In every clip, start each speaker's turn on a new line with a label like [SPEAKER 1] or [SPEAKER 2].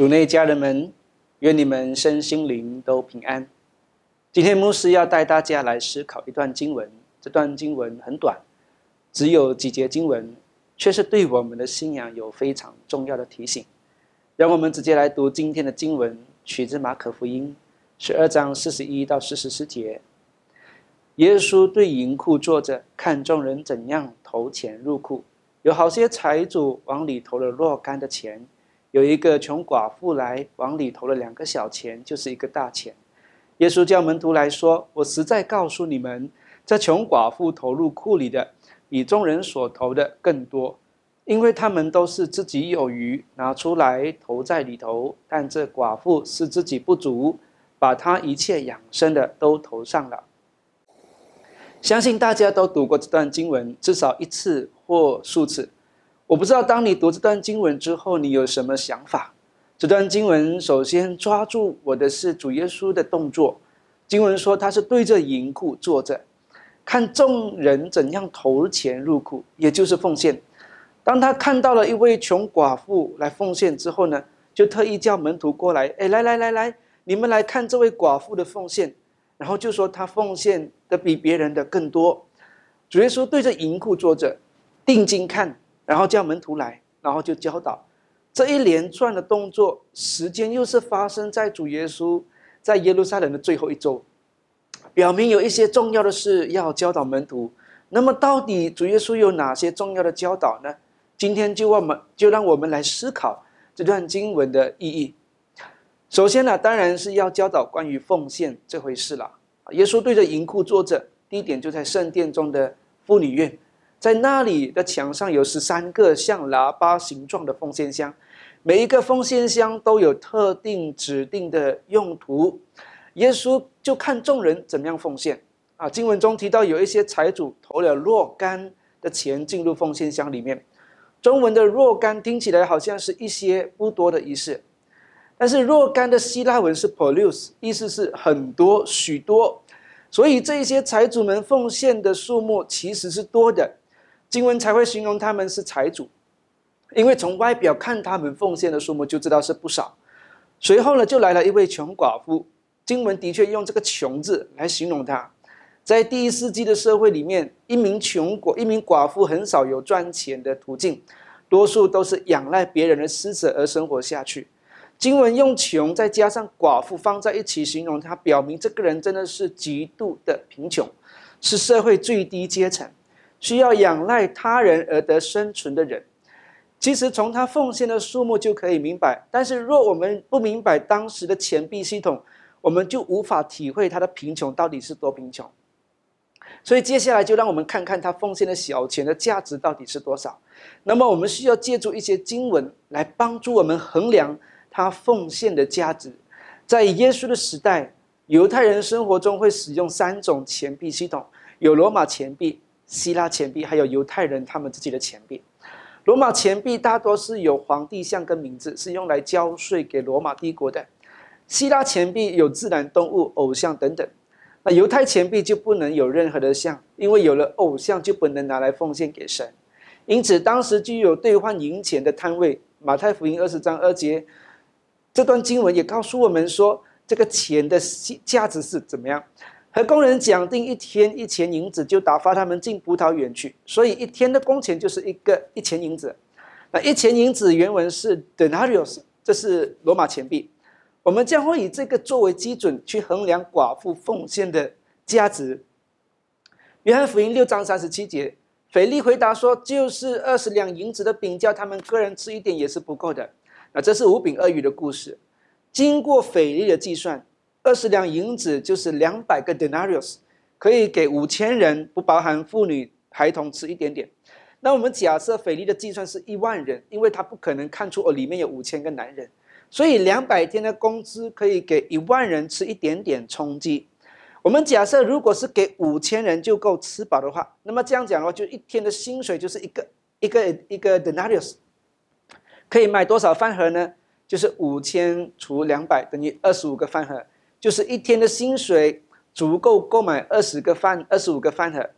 [SPEAKER 1] 主内家人们，愿你们身心灵都平安。今天牧师要带大家来思考一段经文，这段经文很短，只有几节经文，却是对我们的信仰有非常重要的提醒。让我们直接来读今天的经文，取自马可福音十二章四十一到四十四节。耶稣对银库坐着，看众人怎样投钱入库，有好些财主往里投了若干的钱。有一个穷寡妇来往里投了两个小钱，就是一个大钱。耶稣叫门徒来说：“我实在告诉你们，这穷寡妇投入库里的，比众人所投的更多，因为他们都是自己有余，拿出来投在里头；但这寡妇是自己不足，把她一切养生的都投上了。”相信大家都读过这段经文，至少一次或数次。我不知道，当你读这段经文之后，你有什么想法？这段经文首先抓住我的是主耶稣的动作。经文说他是对着银库坐着，看众人怎样投钱入库，也就是奉献。当他看到了一位穷寡妇来奉献之后呢，就特意叫门徒过来，哎，来来来来，你们来看这位寡妇的奉献。然后就说他奉献的比别人的更多。主耶稣对着银库坐着，定睛看。然后叫门徒来，然后就教导这一连串的动作，时间又是发生在主耶稣在耶路撒冷的最后一周，表明有一些重要的事要教导门徒。那么，到底主耶稣有哪些重要的教导呢？今天就我们就让我们来思考这段经文的意义。首先呢，当然是要教导关于奉献这回事了。耶稣对着银库坐着，地点就在圣殿中的妇女院。在那里的墙上有十三个像喇叭形状的奉献箱，每一个奉献箱都有特定指定的用途。耶稣就看众人怎么样奉献啊。经文中提到有一些财主投了若干的钱进入奉献箱里面，中文的若干听起来好像是一些不多的仪式，但是若干的希腊文是 “produce”，意思是很多许多，所以这些财主们奉献的数目其实是多的。经文才会形容他们是财主，因为从外表看他们奉献的数目就知道是不少。随后呢，就来了一位穷寡妇。经文的确用这个“穷”字来形容她。在第一世纪的社会里面，一名穷寡一名寡妇很少有赚钱的途径，多数都是仰赖别人的施舍而生活下去。经文用“穷”再加上“寡妇”放在一起形容她，表明这个人真的是极度的贫穷，是社会最低阶层。需要仰赖他人而得生存的人，其实从他奉献的数目就可以明白。但是若我们不明白当时的钱币系统，我们就无法体会他的贫穷到底是多贫穷。所以接下来就让我们看看他奉献的小钱的价值到底是多少。那么我们需要借助一些经文来帮助我们衡量他奉献的价值。在耶稣的时代，犹太人生活中会使用三种钱币系统，有罗马钱币。希腊钱币还有犹太人他们自己的钱币，罗马钱币大多是有皇帝像跟名字，是用来交税给罗马帝国的。希腊钱币有自然动物、偶像等等，那犹太钱币就不能有任何的像，因为有了偶像就不能拿来奉献给神。因此，当时就有兑换银钱的摊位。马太福音二十章二节，这段经文也告诉我们说，这个钱的价值是怎么样。和工人讲定一天一钱银子，就打发他们进葡萄园去。所以一天的工钱就是一个一钱银子。那一钱银子原文是 denarius，这是罗马钱币。我们将会以这个作为基准去衡量寡妇奉献的价值。约翰福音六章三十七节，腓力回答说：“就是二十两银子的饼，叫他们个人吃一点也是不够的。”那这是五饼二鱼的故事。经过腓力的计算。二十两银子就是两百个 denarius，可以给五千人，不包含妇女孩童吃一点点。那我们假设腓力的计算是一万人，因为他不可能看出哦里面有五千个男人，所以两百天的工资可以给一万人吃一点点充饥。我们假设如果是给五千人就够吃饱的话，那么这样讲的话，就一天的薪水就是一个一个一个 denarius，可以买多少饭盒呢？就是五千除两百等于二十五个饭盒。就是一天的薪水足够购买二十个饭，二十五个饭盒。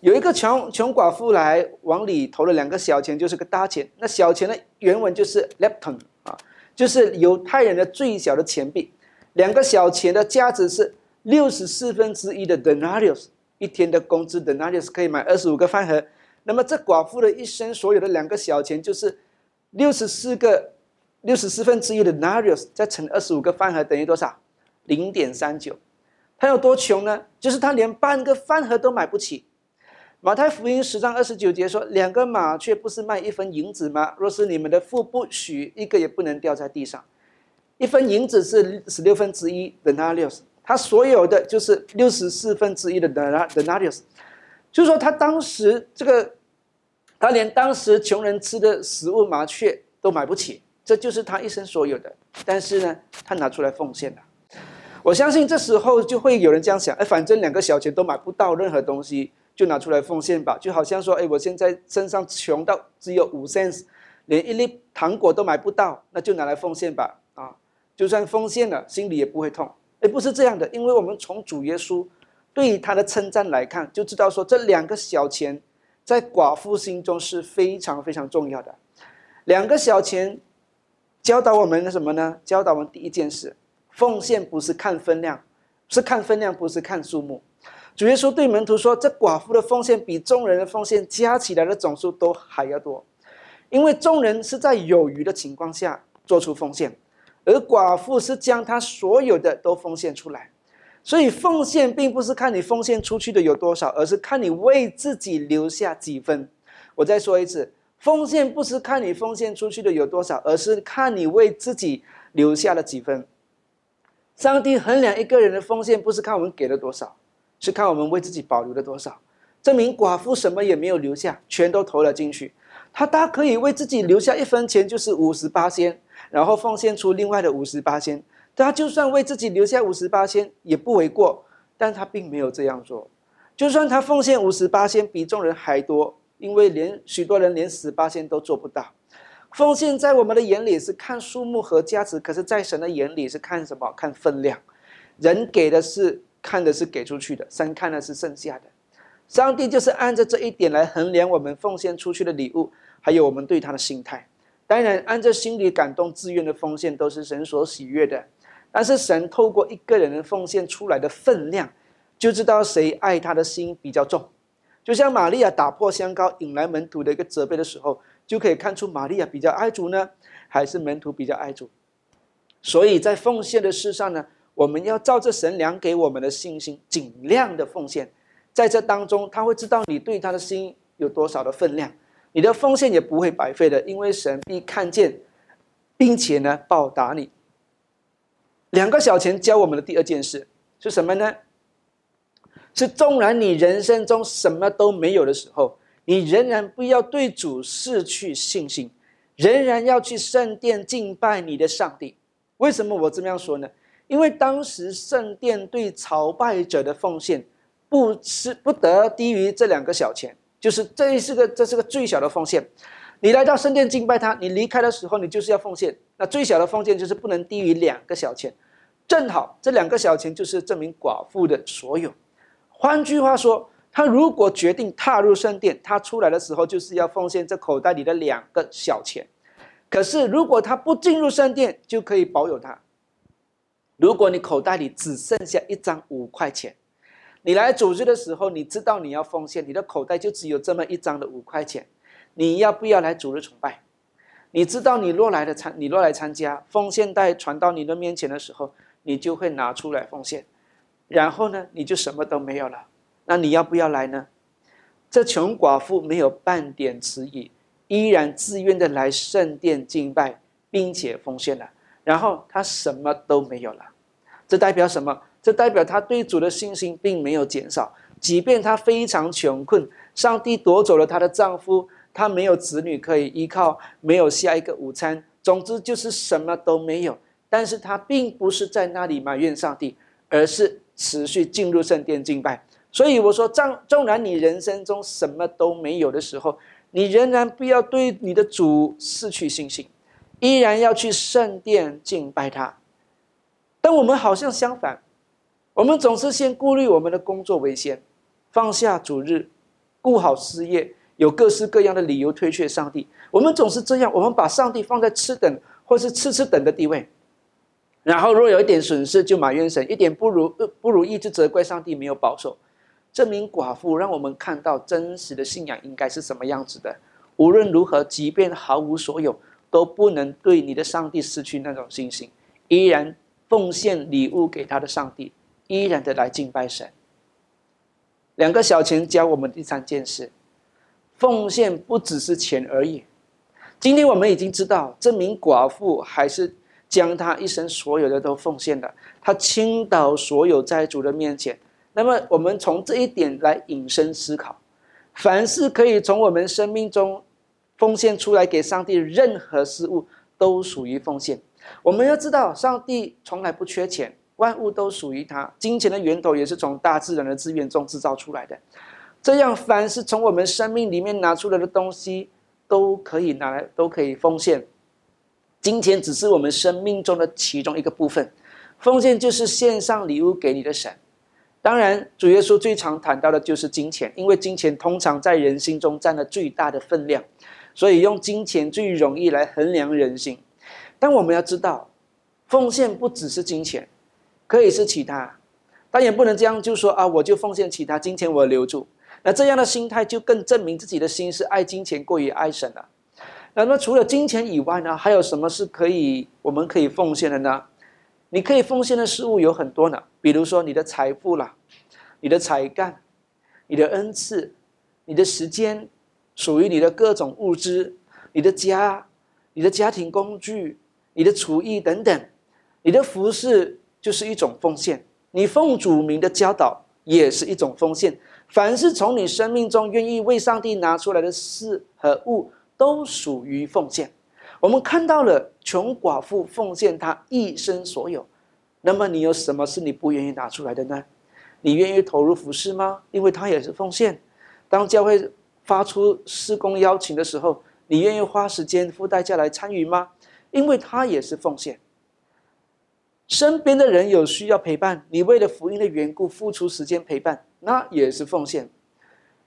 [SPEAKER 1] 有一个穷穷寡妇来往里投了两个小钱，就是个大钱。那小钱的原文就是 lepton 啊，就是犹太人的最小的钱币，两个小钱的价值是六十四分之一的 denarius，一天的工资 denarius 可以买二十五个饭盒。那么这寡妇的一生所有的两个小钱就是六十四个六十四分之一的 denarius，再乘二十五个饭盒等于多少？零点三九。他有多穷呢？就是他连半个饭盒都买不起。马太福音十章二十九节说：“两个马却不是卖一分银子吗？若是你们的父不许，一个也不能掉在地上。一分银子是十六分之一的 denarius，他所有的就是六十四分之一的 denarius。就是说，他当时这个，他连当时穷人吃的食物麻雀都买不起，这就是他一生所有的。但是呢，他拿出来奉献了。我相信这时候就会有人这样想：哎，反正两个小钱都买不到任何东西。”就拿出来奉献吧，就好像说，哎，我现在身上穷到只有五 cents，连一粒糖果都买不到，那就拿来奉献吧，啊，就算奉献了，心里也不会痛。哎，不是这样的，因为我们从主耶稣对于他的称赞来看，就知道说这两个小钱在寡妇心中是非常非常重要的。两个小钱教导我们什么呢？教导我们第一件事，奉献不是看分量，是看分量，不是看数目。主耶稣对门徒说：“这寡妇的奉献比众人的奉献加起来的总数都还要多，因为众人是在有余的情况下做出奉献，而寡妇是将她所有的都奉献出来。所以奉献并不是看你奉献出去的有多少，而是看你为自己留下几分。我再说一次，奉献不是看你奉献出去的有多少，而是看你为自己留下了几分。上帝衡量一个人的奉献，不是看我们给了多少。”是看我们为自己保留了多少。这名寡妇什么也没有留下，全都投了进去。她大可以为自己留下一分钱，就是五十八仙，然后奉献出另外的五十八仙。她就算为自己留下五十八仙，也不为过。但她并没有这样做。就算她奉献五十八仙，比众人还多，因为连许多人连十八仙都做不到。奉献在我们的眼里是看数目和价值，可是，在神的眼里是看什么？看分量。人给的是。看的是给出去的，神看的是剩下的。上帝就是按照这一点来衡量我们奉献出去的礼物，还有我们对他的心态。当然，按照心里感动、自愿的奉献都是神所喜悦的。但是，神透过一个人的奉献出来的分量，就知道谁爱他的心比较重。就像玛利亚打破香膏引来门徒的一个责备的时候，就可以看出玛利亚比较爱主呢，还是门徒比较爱主。所以在奉献的事上呢。我们要照着神量给我们的信心，尽量的奉献，在这当中，他会知道你对他的心有多少的分量，你的奉献也不会白费的，因为神必看见，并且呢报答你。两个小钱教我们的第二件事是什么呢？是纵然你人生中什么都没有的时候，你仍然不要对主失去信心，仍然要去圣殿敬拜你的上帝。为什么我这么样说呢？因为当时圣殿对朝拜者的奉献，不是不得低于这两个小钱，就是这是个这是个最小的奉献。你来到圣殿敬拜他，你离开的时候，你就是要奉献。那最小的奉献就是不能低于两个小钱，正好这两个小钱就是这名寡妇的所有。换句话说，他如果决定踏入圣殿，他出来的时候就是要奉献这口袋里的两个小钱。可是如果他不进入圣殿，就可以保有它。如果你口袋里只剩下一张五块钱，你来组织的时候，你知道你要奉献，你的口袋就只有这么一张的五块钱，你要不要来组织崇拜？你知道你若来的参，你若来参加，奉献袋传到你的面前的时候，你就会拿出来奉献，然后呢，你就什么都没有了。那你要不要来呢？这穷寡妇没有半点迟疑，依然自愿的来圣殿敬拜，并且奉献了。然后他什么都没有了，这代表什么？这代表他对主的信心并没有减少。即便他非常穷困，上帝夺走了她的丈夫，她没有子女可以依靠，没有下一个午餐，总之就是什么都没有。但是她并不是在那里埋怨上帝，而是持续进入圣殿敬拜。所以我说，纵纵然你人生中什么都没有的时候，你仍然不要对你的主失去信心。依然要去圣殿敬拜他，但我们好像相反，我们总是先顾虑我们的工作为先，放下主日，顾好事业，有各式各样的理由推却上帝。我们总是这样，我们把上帝放在次等，或是次次等的地位。然后若有一点损失，就埋怨神；一点不如不如意，就责怪上帝没有保守。这名寡妇让我们看到真实的信仰应该是什么样子的。无论如何，即便毫无所有，都不能对你的上帝失去那种信心，依然奉献礼物给他的上帝，依然的来敬拜神。两个小钱教我们第三件事：奉献不只是钱而已。今天我们已经知道，这名寡妇还是。将他一生所有的都奉献了，他倾倒所有在主的面前。那么，我们从这一点来引申思考：凡是可以从我们生命中奉献出来给上帝任何事物，都属于奉献。我们要知道，上帝从来不缺钱，万物都属于他。金钱的源头也是从大自然的资源中制造出来的。这样，凡是从我们生命里面拿出来的东西，都可以拿来，都可以奉献。金钱只是我们生命中的其中一个部分，奉献就是献上礼物给你的神。当然，主耶稣最常谈到的就是金钱，因为金钱通常在人心中占了最大的分量，所以用金钱最容易来衡量人心。但我们要知道，奉献不只是金钱，可以是其他，但也不能这样就说啊，我就奉献其他，金钱我留住。那这样的心态就更证明自己的心是爱金钱过于爱神了。那么除了金钱以外呢，还有什么是可以我们可以奉献的呢？你可以奉献的事物有很多呢，比如说你的财富啦，你的才干，你的恩赐，你的时间，属于你的各种物资，你的家，你的家庭工具，你的厨艺等等，你的服饰就是一种奉献。你奉主名的教导也是一种奉献。凡是从你生命中愿意为上帝拿出来的事和物。都属于奉献。我们看到了穷寡妇奉献她一生所有，那么你有什么是你不愿意拿出来的呢？你愿意投入服饰吗？因为他也是奉献。当教会发出施工邀请的时候，你愿意花时间付代价来参与吗？因为他也是奉献。身边的人有需要陪伴，你为了福音的缘故付出时间陪伴，那也是奉献。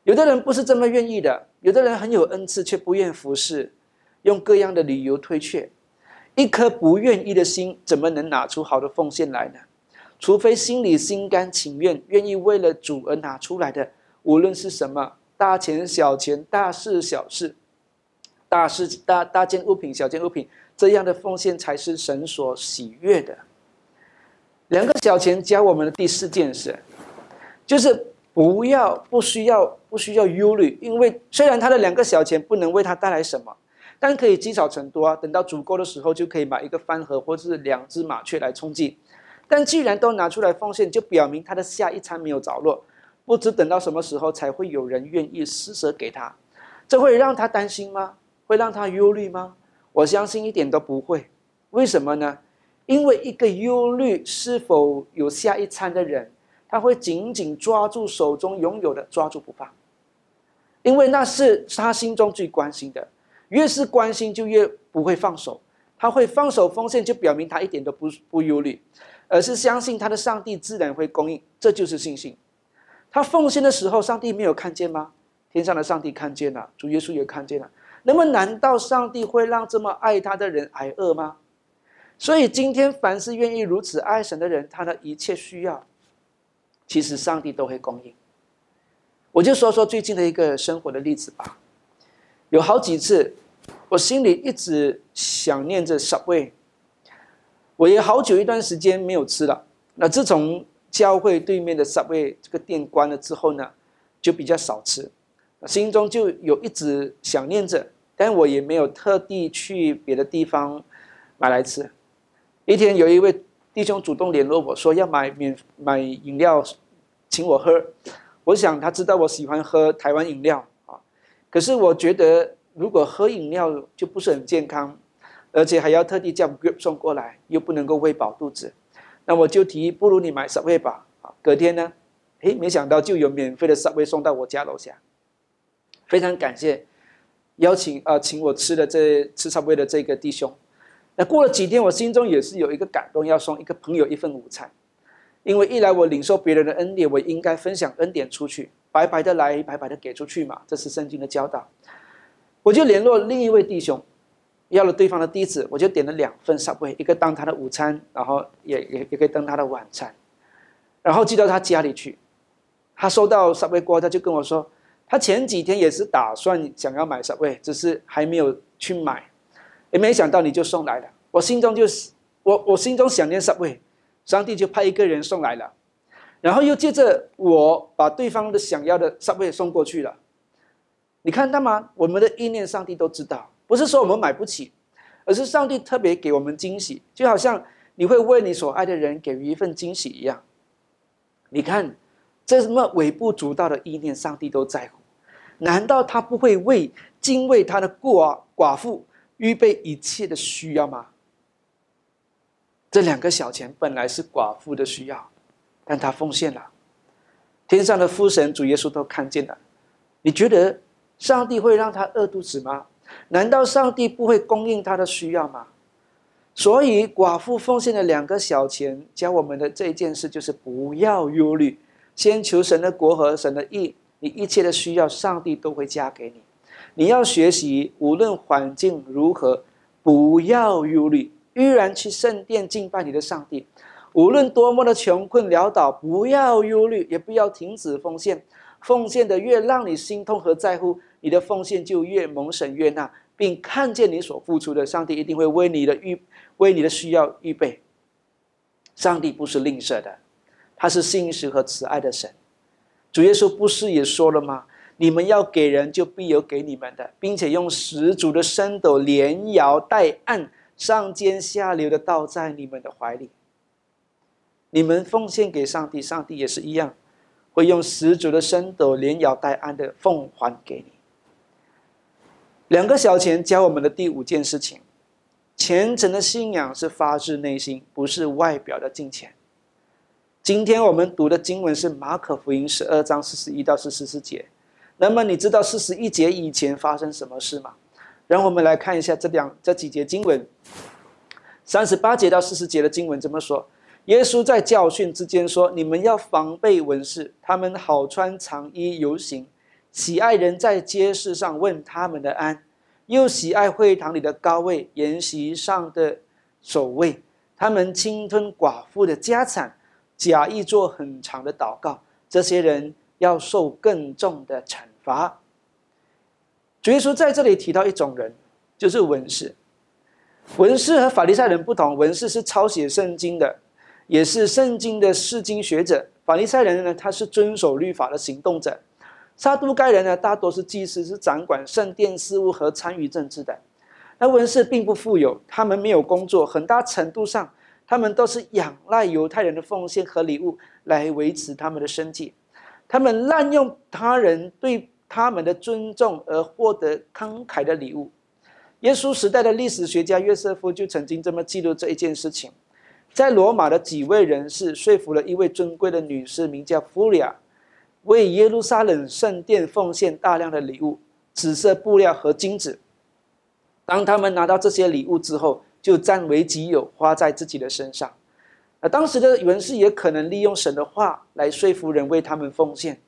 [SPEAKER 1] 有的人不是这么愿意的，有的人很有恩赐却不愿服侍，用各样的理由推却。一颗不愿意的心，怎么能拿出好的奉献来呢？除非心里心甘情愿，愿意为了主而拿出来的，无论是什么大钱小钱、大事小事、大事大大件物品、小件物品，这样的奉献才是神所喜悦的。两个小钱教我们的第四件事，就是。不要，不需要，不需要忧虑，因为虽然他的两个小钱不能为他带来什么，但可以积少成多啊。等到足够的时候，就可以买一个饭盒或者是两只麻雀来充饥。但既然都拿出来奉献，就表明他的下一餐没有着落，不知等到什么时候才会有人愿意施舍给他。这会让他担心吗？会让他忧虑吗？我相信一点都不会。为什么呢？因为一个忧虑是否有下一餐的人。他会紧紧抓住手中拥有的，抓住不放，因为那是他心中最关心的。越是关心，就越不会放手。他会放手奉献，就表明他一点都不不忧虑，而是相信他的上帝自然会供应。这就是信心。他奉献的时候，上帝没有看见吗？天上的上帝看见了，主耶稣也看见了。那么，难道上帝会让这么爱他的人挨饿吗？所以，今天凡是愿意如此爱神的人，他的一切需要。其实上帝都会供应。我就说说最近的一个生活的例子吧。有好几次，我心里一直想念着 Subway。我也好久一段时间没有吃了。那自从教会对面的 Subway 这个店关了之后呢，就比较少吃。心中就有一直想念着，但我也没有特地去别的地方买来吃。一天，有一位。弟兄主动联络我说要买免买饮料，请我喝。我想他知道我喜欢喝台湾饮料，可是我觉得如果喝饮料就不是很健康，而且还要特地叫 Grip 送过来，又不能够喂饱肚子，那我就提议不如你买 Subway 吧。隔天呢，诶，没想到就有免费的 Subway 送到我家楼下，非常感谢邀请啊，请我吃的这吃 Subway 的这个弟兄。那过了几天，我心中也是有一个感动，要送一个朋友一份午餐，因为一来我领受别人的恩典，我应该分享恩典出去，白白的来，白白的给出去嘛，这是圣经的教导。我就联络另一位弟兄，要了对方的地址，我就点了两份 Subway，一个当他的午餐，然后也也也可以当他的晚餐，然后寄到他家里去。他收到 Subway 过，他就跟我说，他前几天也是打算想要买 Subway，只是还没有去买，也没想到你就送来了。我心中就是我我心中想念 Subway，上帝就派一个人送来了，然后又接着我把对方的想要的 Subway 送过去了。你看到吗？我们的意念，上帝都知道。不是说我们买不起，而是上帝特别给我们惊喜，就好像你会为你所爱的人给予一份惊喜一样。你看，这什么微不足道的意念，上帝都在乎。难道他不会为敬畏他的寡寡妇预备一切的需要吗？这两个小钱本来是寡妇的需要，但他奉献了。天上的父神主耶稣都看见了。你觉得上帝会让他饿肚子吗？难道上帝不会供应他的需要吗？所以寡妇奉献的两个小钱，教我们的这一件事就是不要忧虑，先求神的国和神的义，你一切的需要，上帝都会加给你。你要学习，无论环境如何，不要忧虑，依然去圣殿敬拜你的上帝。无论多么的穷困潦倒，不要忧虑，也不要停止奉献。奉献的越让你心痛和在乎。你的奉献就越蒙神悦纳，并看见你所付出的，上帝一定会为你的预为你的需要预备。上帝不是吝啬的，他是信实和慈爱的神。主耶稣不是也说了吗？你们要给人，就必有给你们的，并且用十足的升斗连摇带按，上尖下流的倒在你们的怀里。你们奉献给上帝，上帝也是一样，会用十足的升斗连摇带按的奉还给你。两个小钱教我们的第五件事情：虔诚的信仰是发自内心，不是外表的金钱。今天我们读的经文是马可福音十二章四十一到四十四节。那么你知道四十一节以前发生什么事吗？让我们来看一下这两这几节经文。三十八节到四十节的经文怎么说？耶稣在教训之间说：“你们要防备文士，他们好穿长衣游行。”喜爱人在街市上问他们的安，又喜爱会堂里的高位、筵席上的守卫。他们侵吞寡妇的家产，假意做很长的祷告。这些人要受更重的惩罚。主耶稣在这里提到一种人，就是文士。文士和法利赛人不同，文士是抄写圣经的，也是圣经的释经学者。法利赛人呢，他是遵守律法的行动者。撒都该人呢，大多是祭司，是掌管圣殿事务和参与政治的。那文士并不富有，他们没有工作，很大程度上，他们都是仰赖犹太人的奉献和礼物来维持他们的生计。他们滥用他人对他们的尊重而获得慷慨的礼物。耶稣时代的历史学家约瑟夫就曾经这么记录这一件事情：在罗马的几位人士说服了一位尊贵的女士，名叫弗里亚。为耶路撒冷圣殿奉献大量的礼物，紫色布料和金子。当他们拿到这些礼物之后，就占为己有，花在自己的身上。而当时的文士也可能利用神的话来说服人为他们奉献。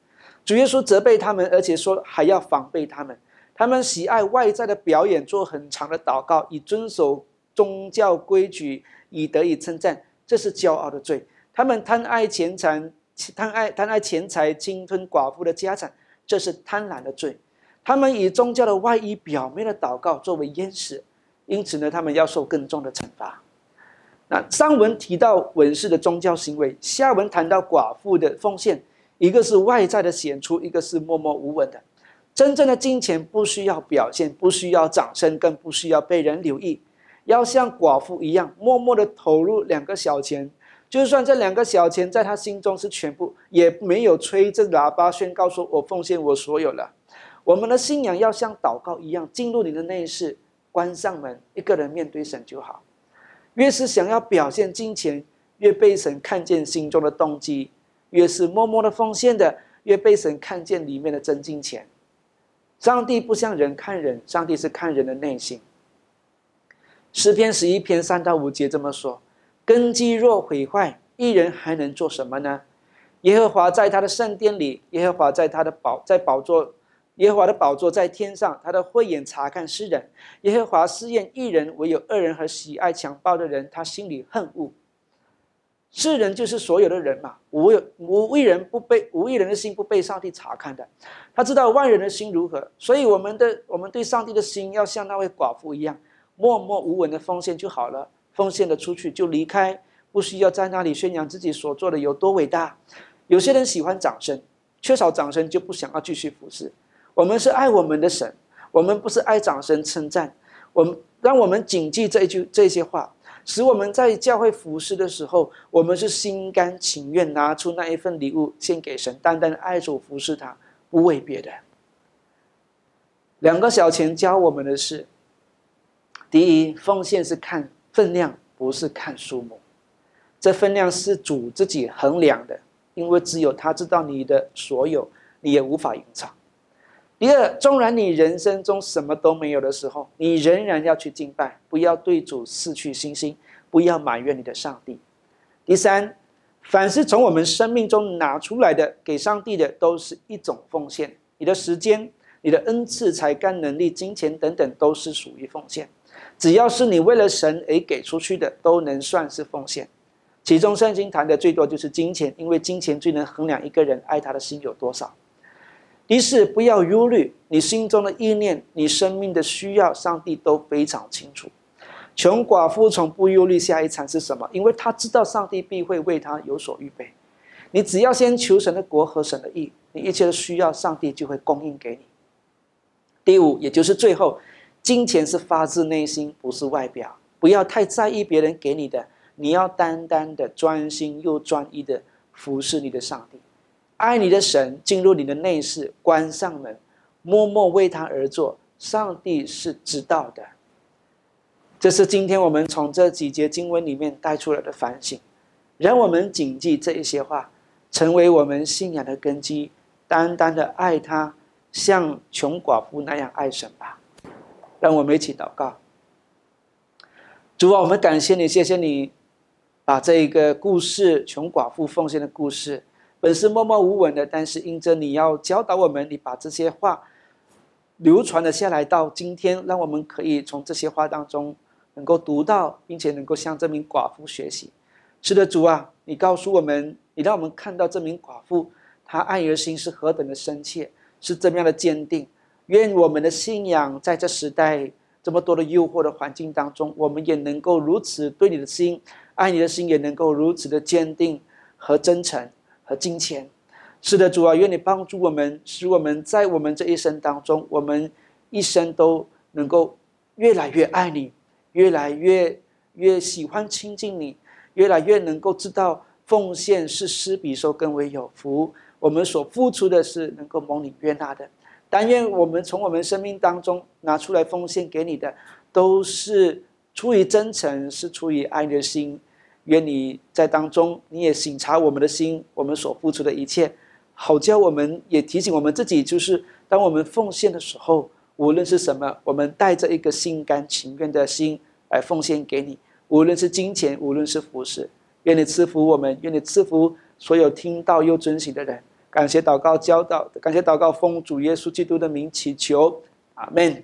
[SPEAKER 1] 主耶稣责备他们，而且说还要防备他们。他们喜爱外在的表演，做很长的祷告，以遵守宗教规矩，以得以称赞。这是骄傲的罪。他们贪爱钱财。贪爱贪爱钱财，侵吞寡妇的家产，这是贪婪的罪。他们以宗教的外衣、表面的祷告作为掩饰，因此呢，他们要受更重的惩罚。那上文提到文士的宗教行为，下文谈到寡妇的奉献，一个是外在的显出，一个是默默无闻的。真正的金钱不需要表现，不需要掌声，更不需要被人留意，要像寡妇一样，默默的投入两个小钱。就算这两个小钱在他心中是全部，也没有吹着喇叭宣告说：“我奉献我所有了。”我们的信仰要像祷告一样，进入你的内室，关上门，一个人面对神就好。越是想要表现金钱，越被神看见心中的动机；越是默默的奉献的，越被神看见里面的真金钱。上帝不像人看人，上帝是看人的内心。诗篇十一篇三到五节这么说。根基若毁坏，一人还能做什么呢？耶和华在他的圣殿里，耶和华在他的宝在宝座耶和华的宝座在天上，他的慧眼察看世人。耶和华试验一人，唯有恶人和喜爱强暴的人，他心里恨恶。世人就是所有的人嘛，无有无一人不被无一人的心不被上帝查看的。他知道万人的心如何，所以我们的我们对上帝的心要像那位寡妇一样，默默无闻的奉献就好了，奉献的出去就离开，不需要在那里宣扬自己所做的有多伟大。有些人喜欢掌声，缺少掌声就不想要继续服侍。我们是爱我们的神，我们不是爱掌声称赞。我们让我们谨记这一句这些话。使我们在教会服侍的时候，我们是心甘情愿拿出那一份礼物献给神，单单的爱主服侍他，不为别的。两个小钱教我们的是：第一，奉献是看分量，不是看数目。这分量是主自己衡量的，因为只有他知道你的所有，你也无法隐藏。第二，纵然你人生中什么都没有的时候，你仍然要去敬拜，不要对主失去信心，不要埋怨你的上帝。第三，凡是从我们生命中拿出来的给上帝的，都是一种奉献。你的时间、你的恩赐、才干、能力、金钱等等，都是属于奉献。只要是你为了神而给出去的，都能算是奉献。其中圣经谈的最多就是金钱，因为金钱最能衡量一个人爱他的心有多少。一是不要忧虑你心中的意念，你生命的需要，上帝都非常清楚。穷寡妇从不忧虑下一餐是什么，因为他知道上帝必会为他有所预备。你只要先求神的国和神的义，你一切的需要，上帝就会供应给你。第五，也就是最后，金钱是发自内心，不是外表。不要太在意别人给你的，你要单单的专心又专一的服侍你的上帝。爱你的神进入你的内室，关上门，默默为他而做。上帝是知道的。这是今天我们从这几节经文里面带出来的反省，让我们谨记这一些话，成为我们信仰的根基。单单的爱他，像穷寡妇那样爱神吧。让我们一起祷告。主啊，我们感谢你，谢谢你，把这一个故事——穷寡妇奉献的故事。本是默默无闻的，但是因着你要教导我们，你把这些话流传了下来，到今天，让我们可以从这些话当中能够读到，并且能够向这名寡妇学习。是的，主啊，你告诉我们，你让我们看到这名寡妇，她爱的心是何等的深切，是怎么样的坚定。愿我们的信仰在这时代这么多的诱惑的环境当中，我们也能够如此对你的心，爱你的心也能够如此的坚定和真诚。和金钱，是的，主啊，愿你帮助我们，使我们在我们这一生当中，我们一生都能够越来越爱你，越来越越喜欢亲近你，越来越能够知道奉献是施比受更为有福。我们所付出的是能够蒙你悦纳的。但愿我们从我们生命当中拿出来奉献给你的，都是出于真诚，是出于爱的心。愿你在当中，你也省察我们的心，我们所付出的一切，好叫我们也提醒我们自己，就是当我们奉献的时候，无论是什么，我们带着一个心甘情愿的心来奉献给你。无论是金钱，无论是服饰，愿你赐福我们，愿你赐福所有听到又遵行的人。感谢祷告教导，感谢祷告奉主耶稣基督的名祈求，阿门。